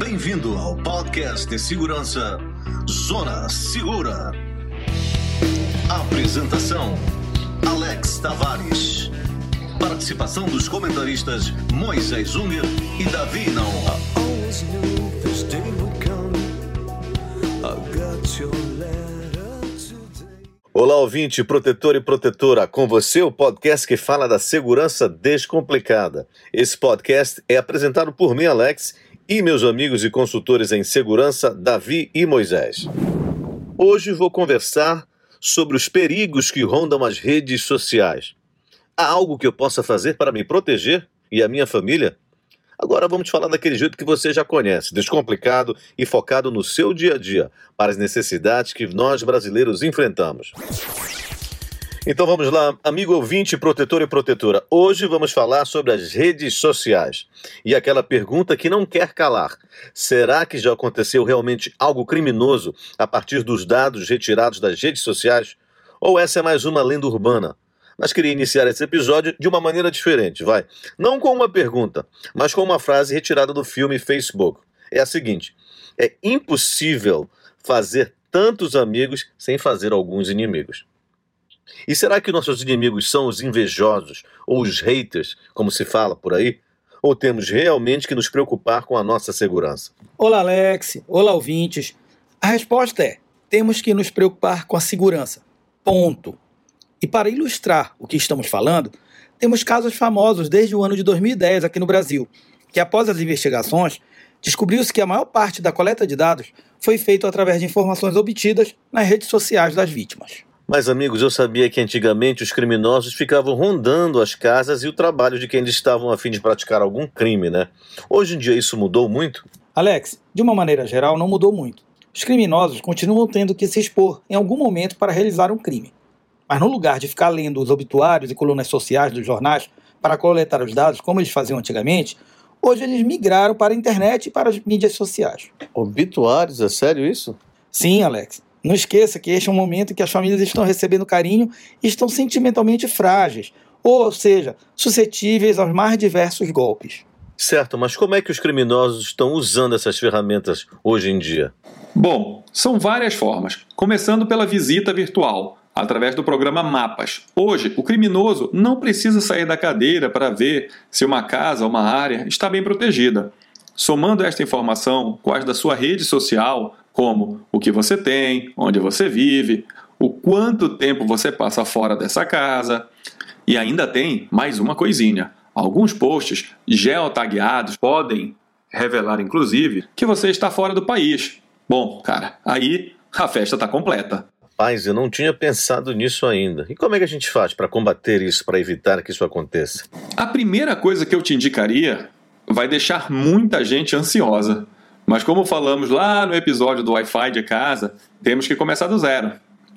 Bem-vindo ao podcast de segurança Zona Segura. Apresentação: Alex Tavares. Participação dos comentaristas Moisés Unger e Davi Naon. Olá, ouvinte, protetor e protetora. Com você, o podcast que fala da segurança descomplicada. Esse podcast é apresentado por mim, Alex, e meus amigos e consultores em segurança, Davi e Moisés. Hoje vou conversar sobre os perigos que rondam as redes sociais. Há algo que eu possa fazer para me proteger e a minha família? Agora vamos falar daquele jeito que você já conhece, descomplicado e focado no seu dia a dia, para as necessidades que nós brasileiros enfrentamos. Então vamos lá, amigo ouvinte, protetor e protetora. Hoje vamos falar sobre as redes sociais. E aquela pergunta que não quer calar: será que já aconteceu realmente algo criminoso a partir dos dados retirados das redes sociais? Ou essa é mais uma lenda urbana? Mas queria iniciar esse episódio de uma maneira diferente, vai. Não com uma pergunta, mas com uma frase retirada do filme Facebook. É a seguinte: é impossível fazer tantos amigos sem fazer alguns inimigos. E será que nossos inimigos são os invejosos ou os haters, como se fala por aí? Ou temos realmente que nos preocupar com a nossa segurança? Olá, Alex. Olá, ouvintes. A resposta é: temos que nos preocupar com a segurança. Ponto. E para ilustrar o que estamos falando, temos casos famosos desde o ano de 2010 aqui no Brasil, que após as investigações, descobriu-se que a maior parte da coleta de dados foi feita através de informações obtidas nas redes sociais das vítimas. Mas, amigos, eu sabia que antigamente os criminosos ficavam rondando as casas e o trabalho de quem estavam a fim de praticar algum crime, né? Hoje em dia isso mudou muito? Alex, de uma maneira geral, não mudou muito. Os criminosos continuam tendo que se expor em algum momento para realizar um crime. Mas no lugar de ficar lendo os obituários e colunas sociais dos jornais para coletar os dados, como eles faziam antigamente, hoje eles migraram para a internet e para as mídias sociais. Obituários? É sério isso? Sim, Alex. Não esqueça que este é um momento em que as famílias estão recebendo carinho e estão sentimentalmente frágeis, ou seja, suscetíveis aos mais diversos golpes. Certo, mas como é que os criminosos estão usando essas ferramentas hoje em dia? Bom, são várias formas, começando pela visita virtual através do programa Mapas. Hoje, o criminoso não precisa sair da cadeira para ver se uma casa ou uma área está bem protegida. Somando esta informação com as da sua rede social, como o que você tem, onde você vive, o quanto tempo você passa fora dessa casa, e ainda tem mais uma coisinha. Alguns posts geotagueados podem revelar, inclusive, que você está fora do país. Bom, cara, aí a festa está completa. Rapaz, eu não tinha pensado nisso ainda. E como é que a gente faz para combater isso, para evitar que isso aconteça? A primeira coisa que eu te indicaria vai deixar muita gente ansiosa. Mas como falamos lá no episódio do Wi-Fi de casa, temos que começar do zero.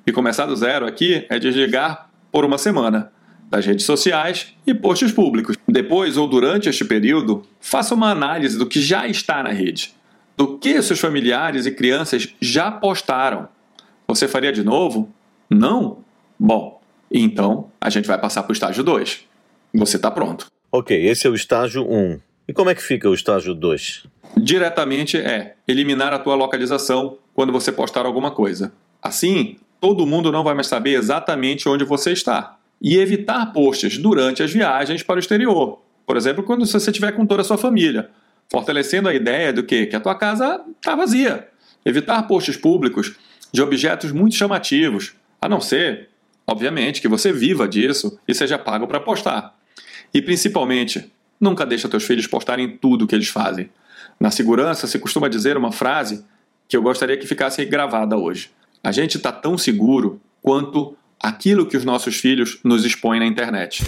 E começar do zero aqui é desligar por uma semana das redes sociais e posts públicos. Depois ou durante este período, faça uma análise do que já está na rede, do que seus familiares e crianças já postaram você faria de novo? Não? Bom, então a gente vai passar para o estágio 2. Você está pronto. Ok, esse é o estágio 1. Um. E como é que fica o estágio 2? Diretamente é eliminar a tua localização quando você postar alguma coisa. Assim, todo mundo não vai mais saber exatamente onde você está. E evitar posts durante as viagens para o exterior. Por exemplo, quando você estiver com toda a sua família, fortalecendo a ideia do que, que a tua casa está vazia. Evitar posts públicos de objetos muito chamativos, a não ser, obviamente, que você viva disso e seja pago para postar. E principalmente, nunca deixa teus filhos postarem tudo o que eles fazem. Na segurança se costuma dizer uma frase que eu gostaria que ficasse gravada hoje. A gente está tão seguro quanto aquilo que os nossos filhos nos expõem na internet.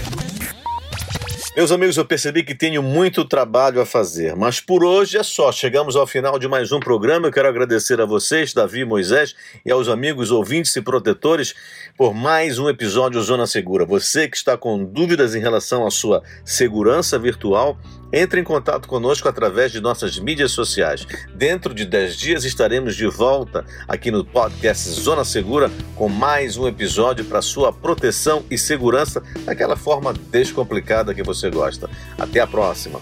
Meus amigos, eu percebi que tenho muito trabalho a fazer, mas por hoje é só. Chegamos ao final de mais um programa. Eu quero agradecer a vocês, Davi Moisés, e aos amigos ouvintes e protetores por mais um episódio Zona Segura. Você que está com dúvidas em relação à sua segurança virtual, entre em contato conosco através de nossas mídias sociais. Dentro de 10 dias estaremos de volta aqui no podcast Zona Segura com mais um episódio para sua proteção e segurança daquela forma descomplicada que você gosta. Até a próxima.